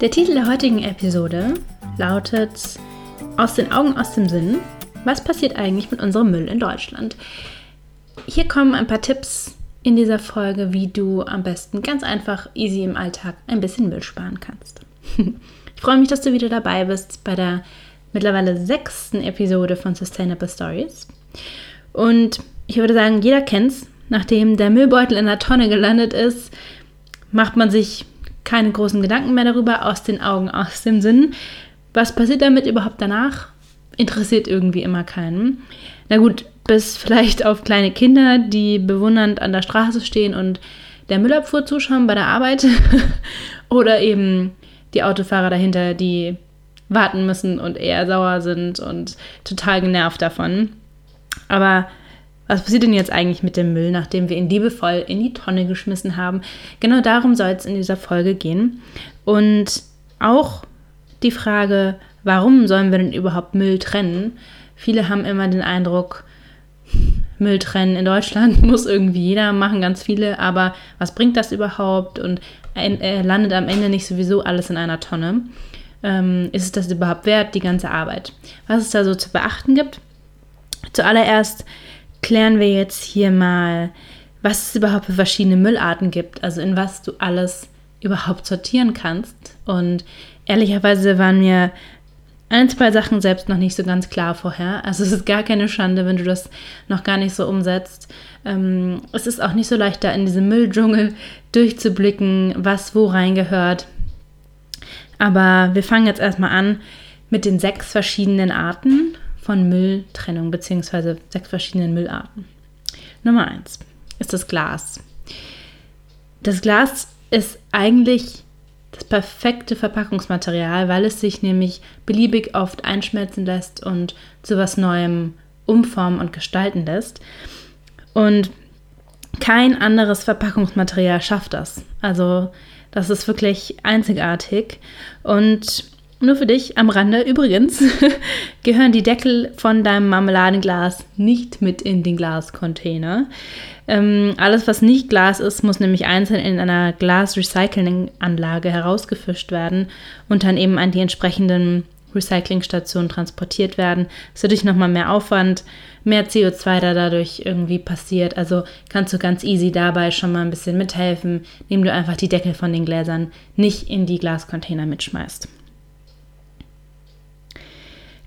Der Titel der heutigen Episode lautet Aus den Augen, aus dem Sinn. Was passiert eigentlich mit unserem Müll in Deutschland? Hier kommen ein paar Tipps in dieser Folge, wie du am besten ganz einfach, easy im Alltag ein bisschen Müll sparen kannst. Ich freue mich, dass du wieder dabei bist bei der mittlerweile sechsten Episode von Sustainable Stories. Und ich würde sagen, jeder kennt es. Nachdem der Müllbeutel in der Tonne gelandet ist, macht man sich keine großen Gedanken mehr darüber, aus den Augen, aus dem Sinn. Was passiert damit überhaupt danach? Interessiert irgendwie immer keinen. Na gut, bis vielleicht auf kleine Kinder, die bewundernd an der Straße stehen und der Müllabfuhr zuschauen bei der Arbeit. Oder eben die Autofahrer dahinter, die warten müssen und eher sauer sind und total genervt davon. Aber was passiert denn jetzt eigentlich mit dem Müll, nachdem wir ihn liebevoll in die Tonne geschmissen haben? Genau darum soll es in dieser Folge gehen. Und auch die Frage, warum sollen wir denn überhaupt Müll trennen? Viele haben immer den Eindruck, Müll trennen in Deutschland muss irgendwie jeder machen, ganz viele, aber was bringt das überhaupt und landet am Ende nicht sowieso alles in einer Tonne? Ähm, ist es das überhaupt wert, die ganze Arbeit? Was es da so zu beachten gibt? Zuallererst klären wir jetzt hier mal, was es überhaupt für verschiedene Müllarten gibt, also in was du alles überhaupt sortieren kannst. Und ehrlicherweise waren mir ein, zwei Sachen selbst noch nicht so ganz klar vorher. Also es ist gar keine Schande, wenn du das noch gar nicht so umsetzt. Ähm, es ist auch nicht so leicht, da in diesem Mülldschungel durchzublicken, was wo reingehört. Aber wir fangen jetzt erstmal an mit den sechs verschiedenen Arten von Mülltrennung bzw. sechs verschiedenen Müllarten. Nummer eins ist das Glas. Das Glas ist eigentlich das perfekte Verpackungsmaterial, weil es sich nämlich beliebig oft einschmelzen lässt und zu was Neuem umformen und gestalten lässt. Und kein anderes Verpackungsmaterial schafft das. Also das ist wirklich einzigartig. Und nur für dich am Rande übrigens gehören die Deckel von deinem Marmeladenglas nicht mit in den Glascontainer. Ähm, alles, was nicht Glas ist, muss nämlich einzeln in einer Glas-Recycling-Anlage herausgefischt werden und dann eben an die entsprechenden Recyclingstationen transportiert werden. Das ist natürlich nochmal mehr Aufwand, mehr CO2 da dadurch irgendwie passiert. Also kannst du ganz easy dabei schon mal ein bisschen mithelfen, indem du einfach die Deckel von den Gläsern nicht in die Glascontainer mitschmeißt.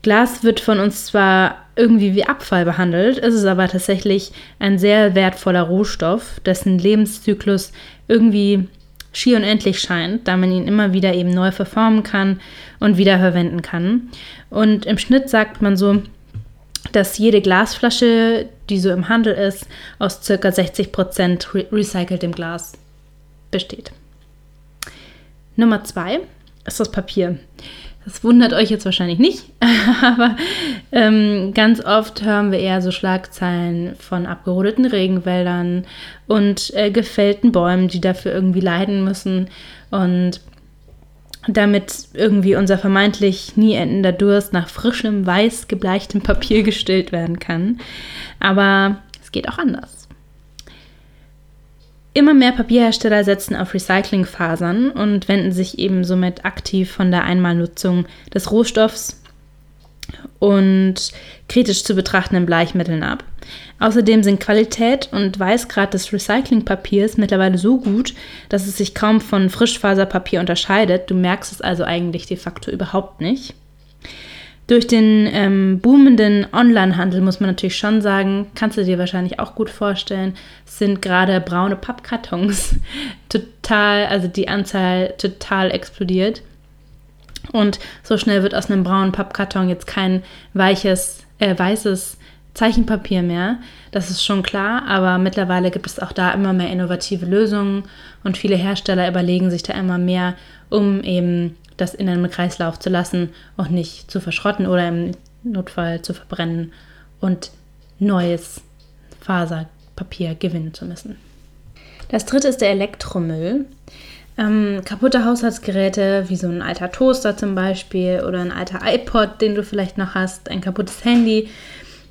Glas wird von uns zwar irgendwie wie Abfall behandelt, ist es aber tatsächlich ein sehr wertvoller Rohstoff, dessen Lebenszyklus irgendwie schier unendlich scheint, da man ihn immer wieder eben neu verformen kann und wiederverwenden kann. Und im Schnitt sagt man so, dass jede Glasflasche, die so im Handel ist, aus ca. 60% re recyceltem Glas besteht. Nummer zwei ist das Papier. Das wundert euch jetzt wahrscheinlich nicht, aber ähm, ganz oft hören wir eher so Schlagzeilen von abgerodeten Regenwäldern und äh, gefällten Bäumen, die dafür irgendwie leiden müssen und damit irgendwie unser vermeintlich nie endender Durst nach frischem, weiß gebleichtem Papier gestillt werden kann. Aber es geht auch anders. Immer mehr Papierhersteller setzen auf Recyclingfasern und wenden sich eben somit aktiv von der Einmalnutzung des Rohstoffs und kritisch zu betrachtenden Bleichmitteln ab. Außerdem sind Qualität und Weißgrad des Recyclingpapiers mittlerweile so gut, dass es sich kaum von Frischfaserpapier unterscheidet. Du merkst es also eigentlich de facto überhaupt nicht. Durch den ähm, boomenden Onlinehandel muss man natürlich schon sagen, kannst du dir wahrscheinlich auch gut vorstellen, sind gerade braune Pappkartons total, also die Anzahl total explodiert. Und so schnell wird aus einem braunen Pappkarton jetzt kein weiches, äh, weißes Zeichenpapier mehr. Das ist schon klar, aber mittlerweile gibt es auch da immer mehr innovative Lösungen und viele Hersteller überlegen sich da immer mehr, um eben das in einem Kreislauf zu lassen und nicht zu verschrotten oder im Notfall zu verbrennen und neues Faserpapier gewinnen zu müssen. Das dritte ist der Elektromüll. Ähm, kaputte Haushaltsgeräte wie so ein alter Toaster zum Beispiel oder ein alter iPod, den du vielleicht noch hast, ein kaputtes Handy,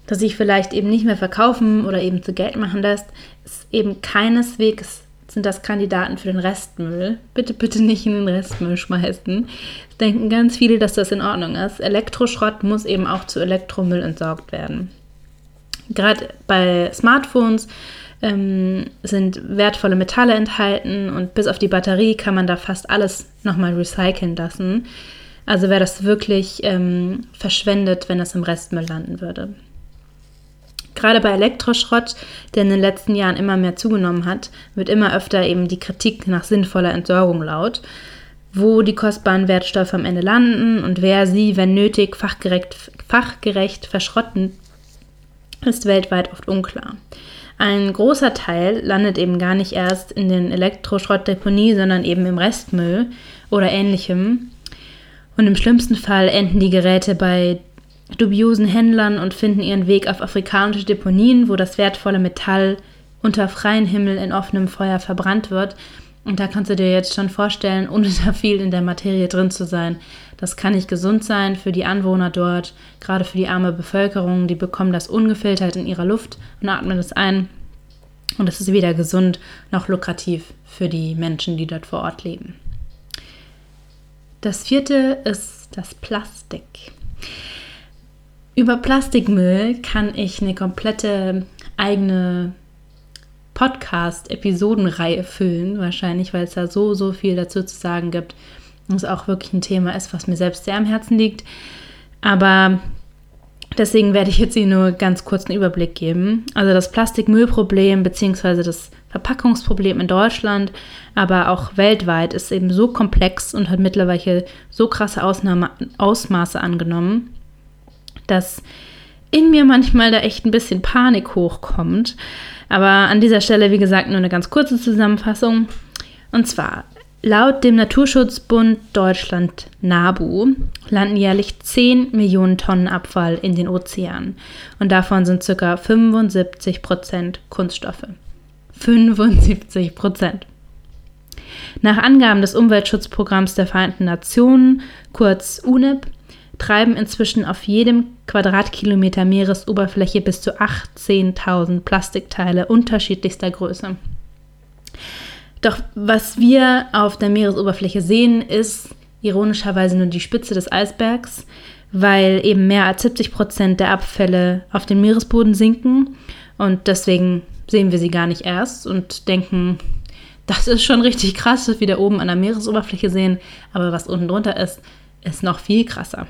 das sich vielleicht eben nicht mehr verkaufen oder eben zu Geld machen lässt, ist eben keineswegs sind das Kandidaten für den Restmüll. Bitte, bitte nicht in den Restmüll schmeißen. Denken ganz viele, dass das in Ordnung ist. Elektroschrott muss eben auch zu Elektromüll entsorgt werden. Gerade bei Smartphones ähm, sind wertvolle Metalle enthalten und bis auf die Batterie kann man da fast alles nochmal recyceln lassen. Also wäre das wirklich ähm, verschwendet, wenn das im Restmüll landen würde. Gerade bei Elektroschrott, der in den letzten Jahren immer mehr zugenommen hat, wird immer öfter eben die Kritik nach sinnvoller Entsorgung laut. Wo die kostbaren Wertstoffe am Ende landen und wer sie, wenn nötig, fachgerecht, fachgerecht verschrotten, ist weltweit oft unklar. Ein großer Teil landet eben gar nicht erst in den Elektroschrottdeponie, sondern eben im Restmüll oder ähnlichem. Und im schlimmsten Fall enden die Geräte bei dubiosen Händlern und finden ihren Weg auf afrikanische Deponien, wo das wertvolle Metall unter freiem Himmel in offenem Feuer verbrannt wird. Und da kannst du dir jetzt schon vorstellen, ohne da viel in der Materie drin zu sein. Das kann nicht gesund sein für die Anwohner dort, gerade für die arme Bevölkerung. Die bekommen das ungefiltert in ihrer Luft und atmen es ein. Und es ist weder gesund noch lukrativ für die Menschen, die dort vor Ort leben. Das vierte ist das Plastik. Über Plastikmüll kann ich eine komplette eigene Podcast-Episodenreihe füllen, wahrscheinlich, weil es da so, so viel dazu zu sagen gibt. Und es auch wirklich ein Thema ist, was mir selbst sehr am Herzen liegt. Aber deswegen werde ich jetzt hier nur ganz kurz einen Überblick geben. Also das Plastikmüllproblem bzw. das Verpackungsproblem in Deutschland, aber auch weltweit ist eben so komplex und hat mittlerweile so krasse Ausnahme, Ausmaße angenommen, dass in mir manchmal da echt ein bisschen Panik hochkommt. Aber an dieser Stelle, wie gesagt, nur eine ganz kurze Zusammenfassung. Und zwar, laut dem Naturschutzbund Deutschland NABU landen jährlich 10 Millionen Tonnen Abfall in den Ozeanen. Und davon sind ca. 75 Prozent Kunststoffe. 75 Prozent. Nach Angaben des Umweltschutzprogramms der Vereinten Nationen, kurz UNEP, treiben inzwischen auf jedem Quadratkilometer Meeresoberfläche bis zu 18.000 Plastikteile unterschiedlichster Größe. Doch was wir auf der Meeresoberfläche sehen, ist ironischerweise nur die Spitze des Eisbergs, weil eben mehr als 70 Prozent der Abfälle auf den Meeresboden sinken und deswegen sehen wir sie gar nicht erst und denken, das ist schon richtig krass, was wir da oben an der Meeresoberfläche sehen, aber was unten drunter ist, ist noch viel krasser.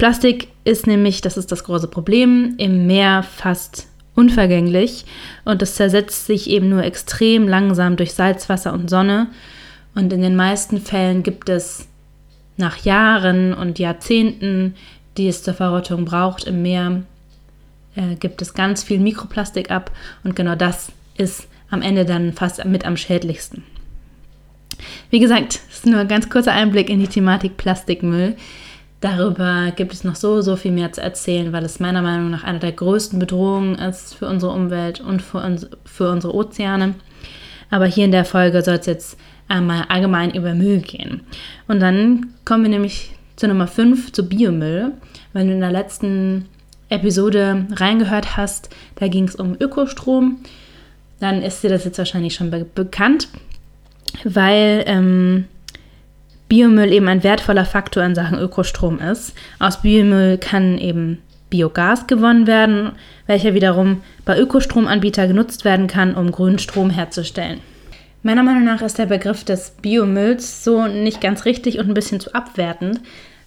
Plastik ist nämlich, das ist das große Problem, im Meer fast unvergänglich und es zersetzt sich eben nur extrem langsam durch Salzwasser und Sonne. Und in den meisten Fällen gibt es nach Jahren und Jahrzehnten, die es zur Verrottung braucht im Meer, äh, gibt es ganz viel Mikroplastik ab und genau das ist am Ende dann fast mit am schädlichsten. Wie gesagt, das ist nur ein ganz kurzer Einblick in die Thematik Plastikmüll. Darüber gibt es noch so, so viel mehr zu erzählen, weil es meiner Meinung nach eine der größten Bedrohungen ist für unsere Umwelt und für, uns, für unsere Ozeane. Aber hier in der Folge soll es jetzt einmal allgemein über Müll gehen. Und dann kommen wir nämlich zu Nummer 5, zu Biomüll. Wenn du in der letzten Episode reingehört hast, da ging es um Ökostrom, dann ist dir das jetzt wahrscheinlich schon be bekannt, weil ähm, Biomüll eben ein wertvoller Faktor in Sachen Ökostrom ist. Aus Biomüll kann eben Biogas gewonnen werden, welcher wiederum bei Ökostromanbietern genutzt werden kann, um grünen Strom herzustellen. Meiner Meinung nach ist der Begriff des Biomülls so nicht ganz richtig und ein bisschen zu abwertend,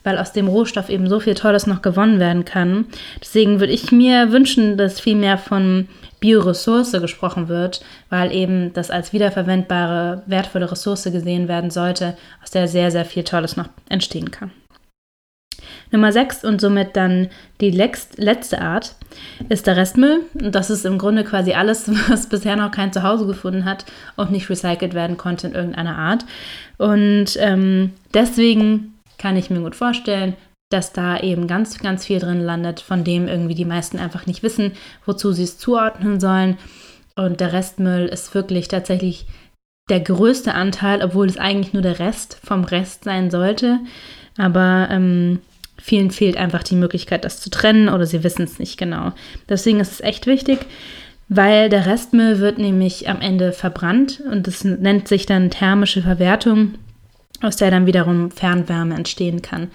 weil aus dem Rohstoff eben so viel Tolles noch gewonnen werden kann. Deswegen würde ich mir wünschen, dass viel mehr von Bioressource gesprochen wird, weil eben das als wiederverwendbare, wertvolle Ressource gesehen werden sollte, aus der sehr, sehr viel Tolles noch entstehen kann. Nummer 6 und somit dann die letzte Art ist der Restmüll. Und das ist im Grunde quasi alles, was bisher noch kein Zuhause gefunden hat und nicht recycelt werden konnte in irgendeiner Art. Und ähm, deswegen kann ich mir gut vorstellen, dass da eben ganz, ganz viel drin landet, von dem irgendwie die meisten einfach nicht wissen, wozu sie es zuordnen sollen. Und der Restmüll ist wirklich tatsächlich der größte Anteil, obwohl es eigentlich nur der Rest vom Rest sein sollte. Aber ähm, vielen fehlt einfach die Möglichkeit, das zu trennen oder sie wissen es nicht genau. Deswegen ist es echt wichtig, weil der Restmüll wird nämlich am Ende verbrannt und das nennt sich dann thermische Verwertung, aus der dann wiederum Fernwärme entstehen kann.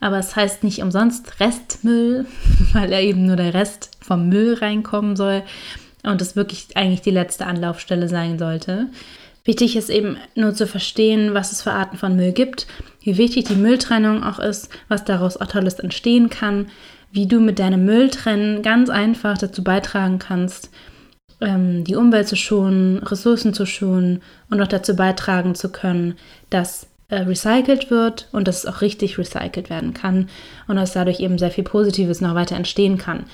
Aber es heißt nicht umsonst Restmüll, weil er eben nur der Rest vom Müll reinkommen soll und es wirklich eigentlich die letzte Anlaufstelle sein sollte. Wichtig ist eben nur zu verstehen, was es für Arten von Müll gibt, wie wichtig die Mülltrennung auch ist, was daraus auch Tolles entstehen kann, wie du mit deinem Mülltrennen ganz einfach dazu beitragen kannst, ähm, die Umwelt zu schonen, Ressourcen zu schonen und auch dazu beitragen zu können, dass äh, recycelt wird und dass es auch richtig recycelt werden kann und dass dadurch eben sehr viel Positives noch weiter entstehen kann.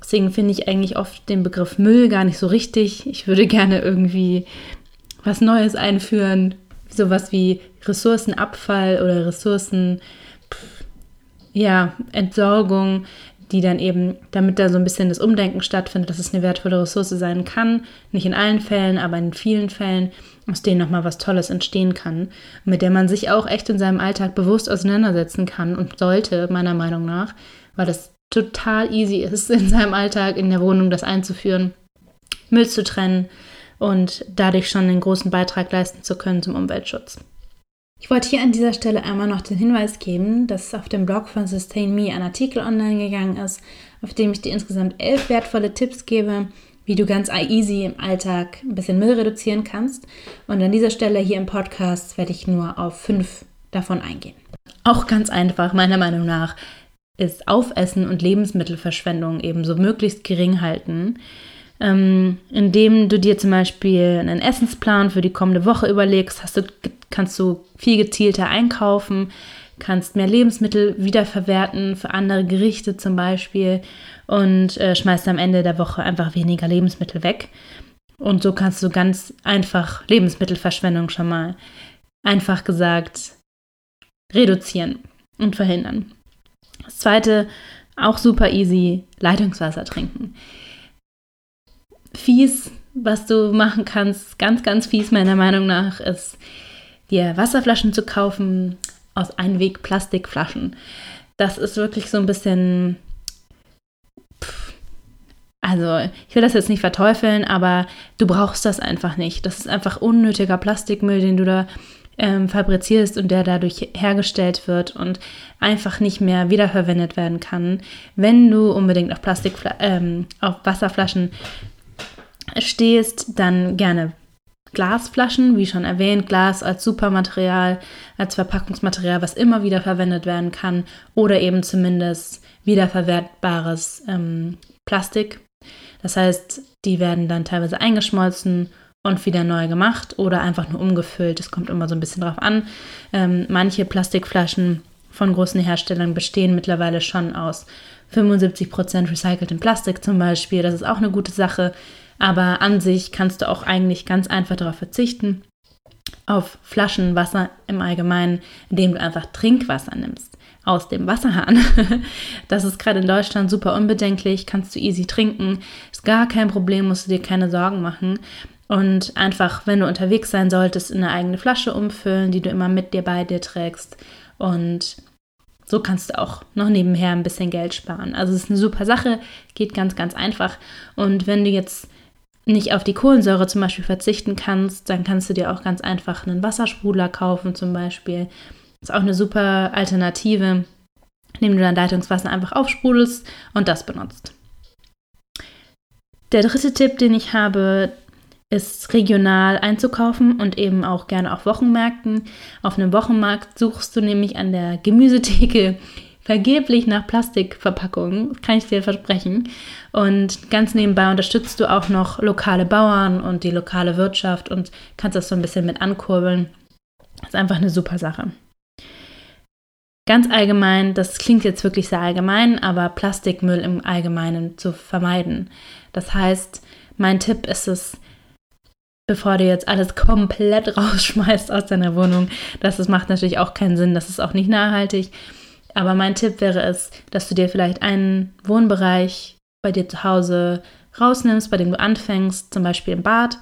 Deswegen finde ich eigentlich oft den Begriff Müll gar nicht so richtig. Ich würde gerne irgendwie was Neues einführen, sowas wie Ressourcenabfall oder Ressourcen, ja, Entsorgung, die dann eben, damit da so ein bisschen das Umdenken stattfindet, dass es eine wertvolle Ressource sein kann, nicht in allen Fällen, aber in vielen Fällen, aus denen nochmal was Tolles entstehen kann, mit der man sich auch echt in seinem Alltag bewusst auseinandersetzen kann und sollte, meiner Meinung nach, weil das total easy ist, in seinem Alltag, in der Wohnung das einzuführen, Müll zu trennen, und dadurch schon einen großen Beitrag leisten zu können zum Umweltschutz. Ich wollte hier an dieser Stelle einmal noch den Hinweis geben, dass auf dem Blog von Sustain Me ein Artikel online gegangen ist, auf dem ich dir insgesamt elf wertvolle Tipps gebe, wie du ganz easy im Alltag ein bisschen Müll reduzieren kannst. Und an dieser Stelle hier im Podcast werde ich nur auf fünf davon eingehen. Auch ganz einfach, meiner Meinung nach, ist Aufessen und Lebensmittelverschwendung ebenso möglichst gering halten ähm, indem du dir zum Beispiel einen Essensplan für die kommende Woche überlegst, hast du, kannst du viel gezielter einkaufen, kannst mehr Lebensmittel wiederverwerten für andere Gerichte zum Beispiel und äh, schmeißt am Ende der Woche einfach weniger Lebensmittel weg. Und so kannst du ganz einfach Lebensmittelverschwendung schon mal einfach gesagt reduzieren und verhindern. Das zweite, auch super easy, Leitungswasser trinken fies, was du machen kannst, ganz, ganz fies meiner Meinung nach, ist dir Wasserflaschen zu kaufen aus Einweg-Plastikflaschen. Das ist wirklich so ein bisschen. Also, ich will das jetzt nicht verteufeln, aber du brauchst das einfach nicht. Das ist einfach unnötiger Plastikmüll, den du da ähm, fabrizierst und der dadurch hergestellt wird und einfach nicht mehr wiederverwendet werden kann. Wenn du unbedingt auf Plastik, ähm, auf Wasserflaschen stehst, dann gerne Glasflaschen, wie schon erwähnt, Glas als Supermaterial, als Verpackungsmaterial, was immer wieder verwendet werden kann oder eben zumindest wiederverwertbares ähm, Plastik. Das heißt, die werden dann teilweise eingeschmolzen und wieder neu gemacht oder einfach nur umgefüllt. Es kommt immer so ein bisschen drauf an. Ähm, manche Plastikflaschen von großen Herstellern bestehen mittlerweile schon aus 75% recyceltem Plastik zum Beispiel. Das ist auch eine gute Sache. Aber an sich kannst du auch eigentlich ganz einfach darauf verzichten, auf Flaschenwasser im Allgemeinen, indem du einfach Trinkwasser nimmst aus dem Wasserhahn. Das ist gerade in Deutschland super unbedenklich, kannst du easy trinken, ist gar kein Problem, musst du dir keine Sorgen machen. Und einfach, wenn du unterwegs sein solltest, in eine eigene Flasche umfüllen, die du immer mit dir bei dir trägst. Und so kannst du auch noch nebenher ein bisschen Geld sparen. Also es ist eine super Sache, geht ganz, ganz einfach. Und wenn du jetzt nicht auf die Kohlensäure zum Beispiel verzichten kannst, dann kannst du dir auch ganz einfach einen Wassersprudler kaufen zum Beispiel. Ist auch eine super Alternative, indem du dein Leitungswasser einfach aufsprudelst und das benutzt. Der dritte Tipp, den ich habe, ist regional einzukaufen und eben auch gerne auf Wochenmärkten. Auf einem Wochenmarkt suchst du nämlich an der Gemüsetheke vergeblich nach Plastikverpackungen, kann ich dir versprechen. Und ganz nebenbei unterstützt du auch noch lokale Bauern und die lokale Wirtschaft und kannst das so ein bisschen mit ankurbeln. Das ist einfach eine super Sache. Ganz allgemein, das klingt jetzt wirklich sehr allgemein, aber Plastikmüll im Allgemeinen zu vermeiden. Das heißt, mein Tipp ist es, bevor du jetzt alles komplett rausschmeißt aus deiner Wohnung, das, das macht natürlich auch keinen Sinn, das ist auch nicht nachhaltig. Aber mein Tipp wäre es, dass du dir vielleicht einen Wohnbereich bei dir zu Hause rausnimmst, bei dem du anfängst, zum Beispiel im Bad,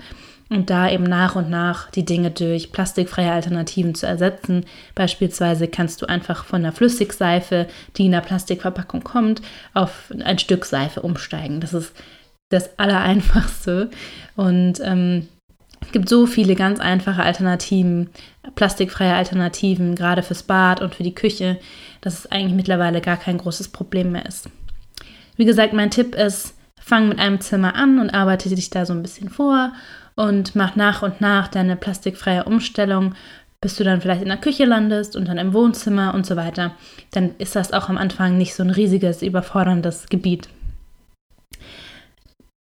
und da eben nach und nach die Dinge durch plastikfreie Alternativen zu ersetzen. Beispielsweise kannst du einfach von der Flüssigseife, die in der Plastikverpackung kommt, auf ein Stück Seife umsteigen. Das ist das Allereinfachste. Und ähm, es gibt so viele ganz einfache Alternativen, plastikfreie Alternativen, gerade fürs Bad und für die Küche, dass es eigentlich mittlerweile gar kein großes Problem mehr ist. Wie gesagt, mein Tipp ist, fang mit einem Zimmer an und arbeite dich da so ein bisschen vor und mach nach und nach deine plastikfreie Umstellung, bis du dann vielleicht in der Küche landest und dann im Wohnzimmer und so weiter. Dann ist das auch am Anfang nicht so ein riesiges, überforderndes Gebiet.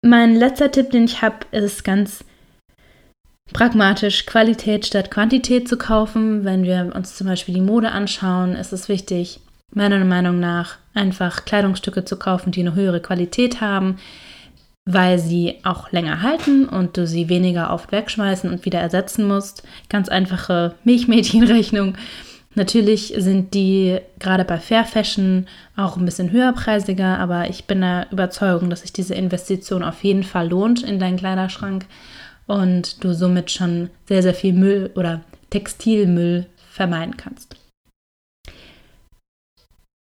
Mein letzter Tipp, den ich habe, ist ganz pragmatisch Qualität statt Quantität zu kaufen. Wenn wir uns zum Beispiel die Mode anschauen, ist es wichtig, meiner Meinung nach einfach Kleidungsstücke zu kaufen, die eine höhere Qualität haben, weil sie auch länger halten und du sie weniger oft wegschmeißen und wieder ersetzen musst. Ganz einfache Milchmädchenrechnung. Natürlich sind die gerade bei Fair Fashion auch ein bisschen höherpreisiger, aber ich bin der Überzeugung, dass sich diese Investition auf jeden Fall lohnt in deinen Kleiderschrank und du somit schon sehr, sehr viel Müll oder Textilmüll vermeiden kannst.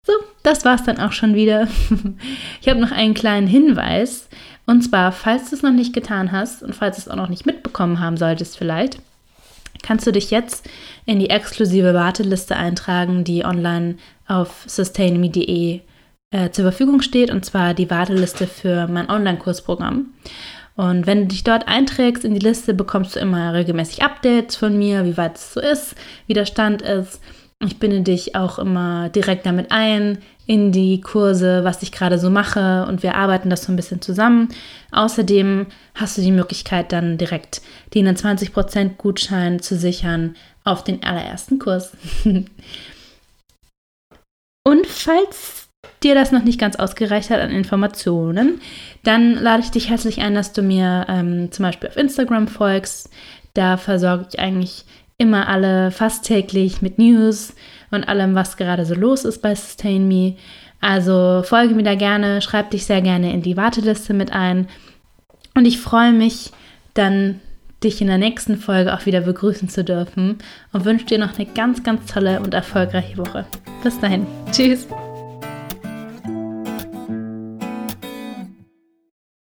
So, das war's dann auch schon wieder. Ich habe noch einen kleinen Hinweis. Und zwar, falls du es noch nicht getan hast und falls du es auch noch nicht mitbekommen haben solltest vielleicht, kannst du dich jetzt in die exklusive Warteliste eintragen, die online auf sustainme.de äh, zur Verfügung steht, und zwar die Warteliste für mein Online-Kursprogramm. Und wenn du dich dort einträgst in die Liste, bekommst du immer regelmäßig Updates von mir, wie weit es so ist, wie der Stand ist. Ich binde dich auch immer direkt damit ein in die Kurse, was ich gerade so mache und wir arbeiten das so ein bisschen zusammen. Außerdem hast du die Möglichkeit dann direkt den 20% Gutschein zu sichern auf den allerersten Kurs. und falls dir das noch nicht ganz ausgereicht hat an Informationen, dann lade ich dich herzlich ein, dass du mir ähm, zum Beispiel auf Instagram folgst. Da versorge ich eigentlich immer alle fast täglich mit News und allem, was gerade so los ist bei Sustain Me. Also folge mir da gerne, schreib dich sehr gerne in die Warteliste mit ein. Und ich freue mich dann, dich in der nächsten Folge auch wieder begrüßen zu dürfen und wünsche dir noch eine ganz, ganz tolle und erfolgreiche Woche. Bis dahin. Tschüss.